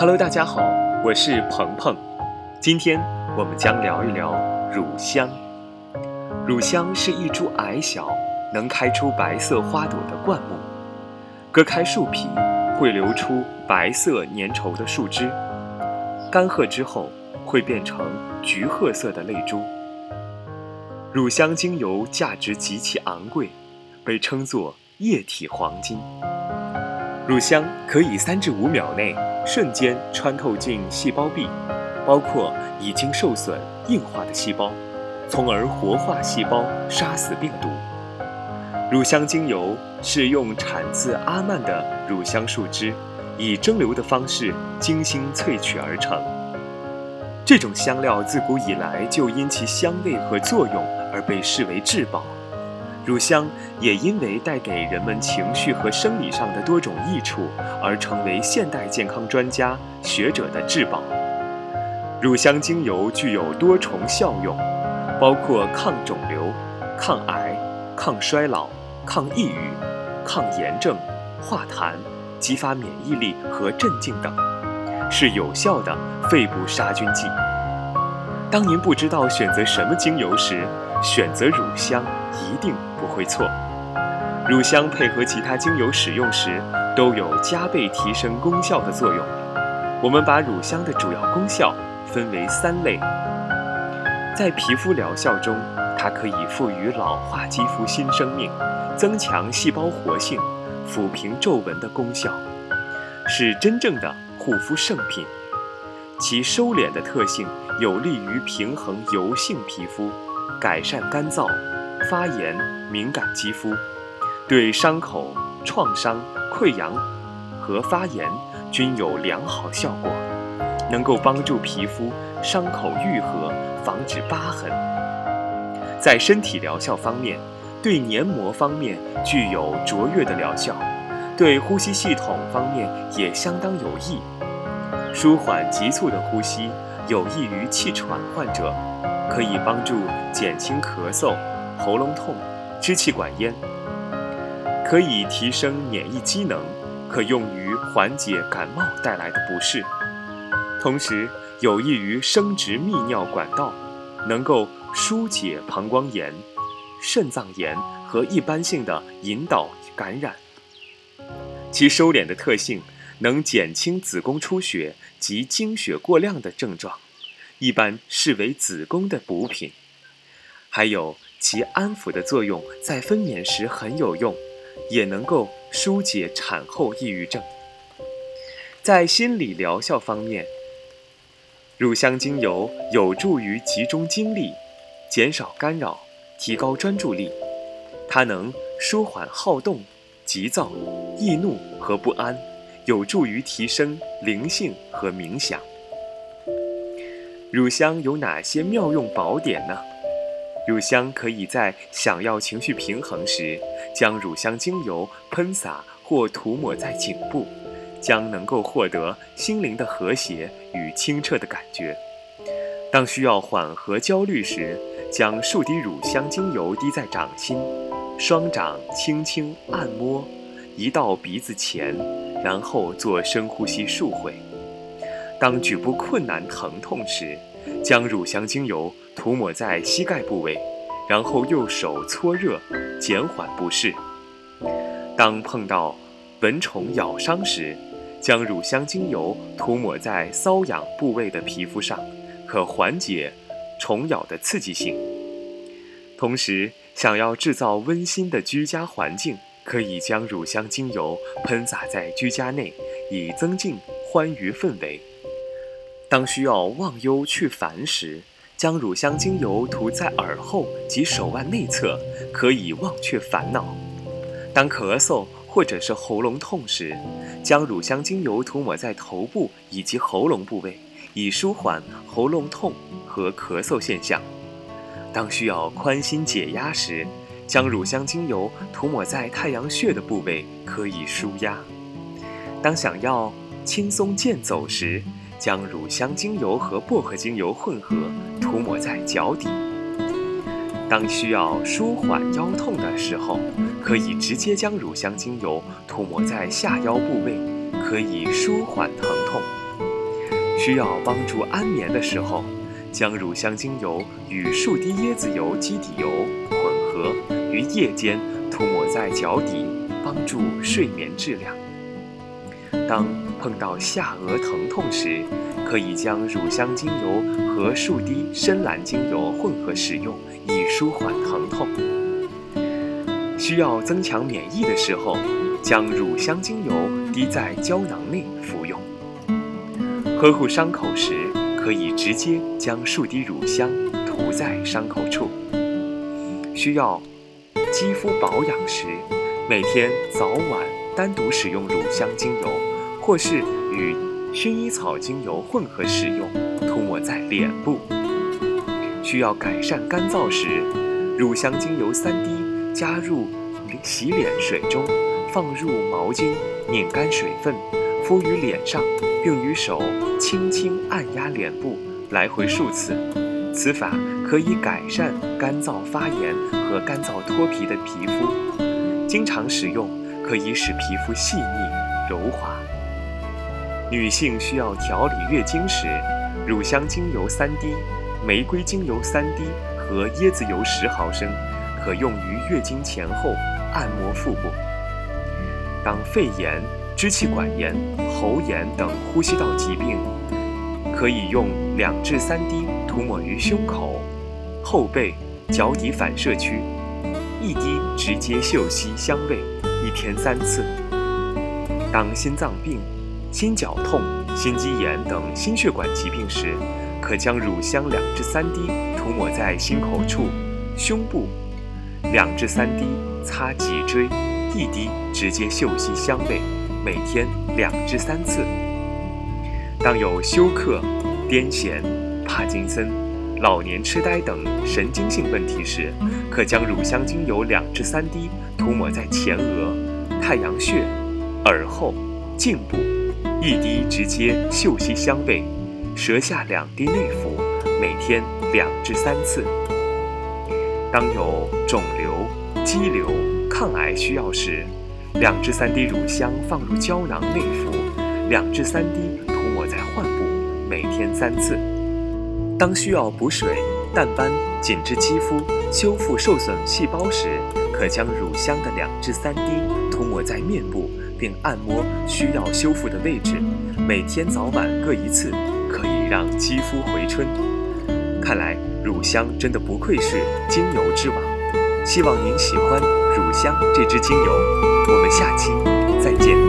Hello，大家好，我是鹏鹏。今天我们将聊一聊乳香。乳香是一株矮小、能开出白色花朵的灌木，割开树皮会流出白色粘稠的树枝，干涸之后会变成橘褐色的泪珠。乳香精油价值极其昂贵，被称作液体黄金。乳香可以三至五秒内瞬间穿透进细胞壁，包括已经受损硬化的细胞，从而活化细胞，杀死病毒。乳香精油是用产自阿曼的乳香树枝，以蒸馏的方式精心萃取而成。这种香料自古以来就因其香味和作用而被视为至宝。乳香也因为带给人们情绪和生理上的多种益处，而成为现代健康专家学者的至宝。乳香精油具有多重效用，包括抗肿瘤、抗癌、抗衰老、抗抑郁、抗炎症、化痰、激发免疫力和镇静等，是有效的肺部杀菌剂。当您不知道选择什么精油时，选择乳香一定。不会错，乳香配合其他精油使用时，都有加倍提升功效的作用。我们把乳香的主要功效分为三类。在皮肤疗效中，它可以赋予老化肌肤新生命，增强细胞活性，抚平皱纹的功效，是真正的护肤圣品。其收敛的特性有利于平衡油性皮肤，改善干燥。发炎、敏感肌肤，对伤口、创伤、溃疡和发炎均有良好效果，能够帮助皮肤伤口愈合，防止疤痕。在身体疗效方面，对黏膜方面具有卓越的疗效，对呼吸系统方面也相当有益，舒缓急促的呼吸，有益于气喘患者，可以帮助减轻咳嗽。喉咙痛、支气管炎，可以提升免疫机能，可用于缓解感冒带来的不适，同时有益于生殖泌尿管道，能够疏解膀胱炎、肾脏炎和一般性的引导感染。其收敛的特性能减轻子宫出血及经血过量的症状，一般视为子宫的补品。还有。其安抚的作用在分娩时很有用，也能够疏解产后抑郁症。在心理疗效方面，乳香精油有助于集中精力，减少干扰，提高专注力。它能舒缓好动、急躁、易怒和不安，有助于提升灵性和冥想。乳香有哪些妙用宝典呢？乳香可以在想要情绪平衡时，将乳香精油喷洒或涂抹在颈部，将能够获得心灵的和谐与清澈的感觉。当需要缓和焦虑时，将数滴乳香精油滴在掌心，双掌轻轻按摩，移到鼻子前，然后做深呼吸数回。当举步困难、疼痛时，将乳香精油涂抹在膝盖部位，然后用手搓热，减缓不适。当碰到蚊虫咬伤时，将乳香精油涂抹在瘙痒部位的皮肤上，可缓解虫咬的刺激性。同时，想要制造温馨的居家环境，可以将乳香精油喷洒在居家内，以增进欢愉氛围。当需要忘忧去烦时，将乳香精油涂在耳后及手腕内侧，可以忘却烦恼。当咳嗽或者是喉咙痛时，将乳香精油涂抹在头部以及喉咙部位，以舒缓喉咙痛和咳嗽现象。当需要宽心解压时，将乳香精油涂抹在太阳穴的部位，可以舒压。当想要轻松健走时，将乳香精油和薄荷精油混合，涂抹在脚底。当需要舒缓腰痛的时候，可以直接将乳香精油涂抹在下腰部位，可以舒缓疼痛。需要帮助安眠的时候，将乳香精油与数滴椰子油基底油混合于夜间涂抹在脚底，帮助睡眠质量。当碰到下颚疼痛时，可以将乳香精油和数滴深蓝精油混合使用，以舒缓疼痛。需要增强免疫的时候，将乳香精油滴在胶囊内服用。呵护伤口时，可以直接将数滴乳香涂在伤口处。需要肌肤保养时，每天早晚单独使用乳香精油，或是与薰衣草精油混合使用，涂抹在脸部。需要改善干燥时，乳香精油三滴加入洗脸水中，放入毛巾，拧干水分。敷于脸上，并与手轻轻按压脸部，来回数次。此法可以改善干燥发炎和干燥脱皮的皮肤。经常使用可以使皮肤细腻柔滑。女性需要调理月经时，乳香精油三滴、玫瑰精油三滴和椰子油十毫升，可用于月经前后按摩腹部。当肺炎。支气管炎、喉炎等呼吸道疾病，可以用两至三滴涂抹于胸口、后背、脚底反射区，一滴直接嗅吸香味，一天三次。当心脏病、心绞痛、心肌炎等心血管疾病时，可将乳香两至三滴涂抹在心口处、胸部，两至三滴擦脊椎，一滴直接嗅吸香味。每天两至三次。当有休克、癫痫、帕金森、老年痴呆等神经性问题时，可将乳香精油两至三滴涂抹在前额、太阳穴、耳后、颈部，一滴直接嗅吸香味，舌下两滴内服，每天两至三次。当有肿瘤、肌瘤、抗癌需要时，两至三滴乳香放入胶囊内服，两至三滴涂抹在患部，每天三次。当需要补水、淡斑、紧致肌肤、修复受损细胞时，可将乳香的两至三滴涂抹在面部，并按摩需要修复的位置，每天早晚各一次，可以让肌肤回春。看来乳香真的不愧是精油之王。希望您喜欢乳香这支精油。我们下期再见。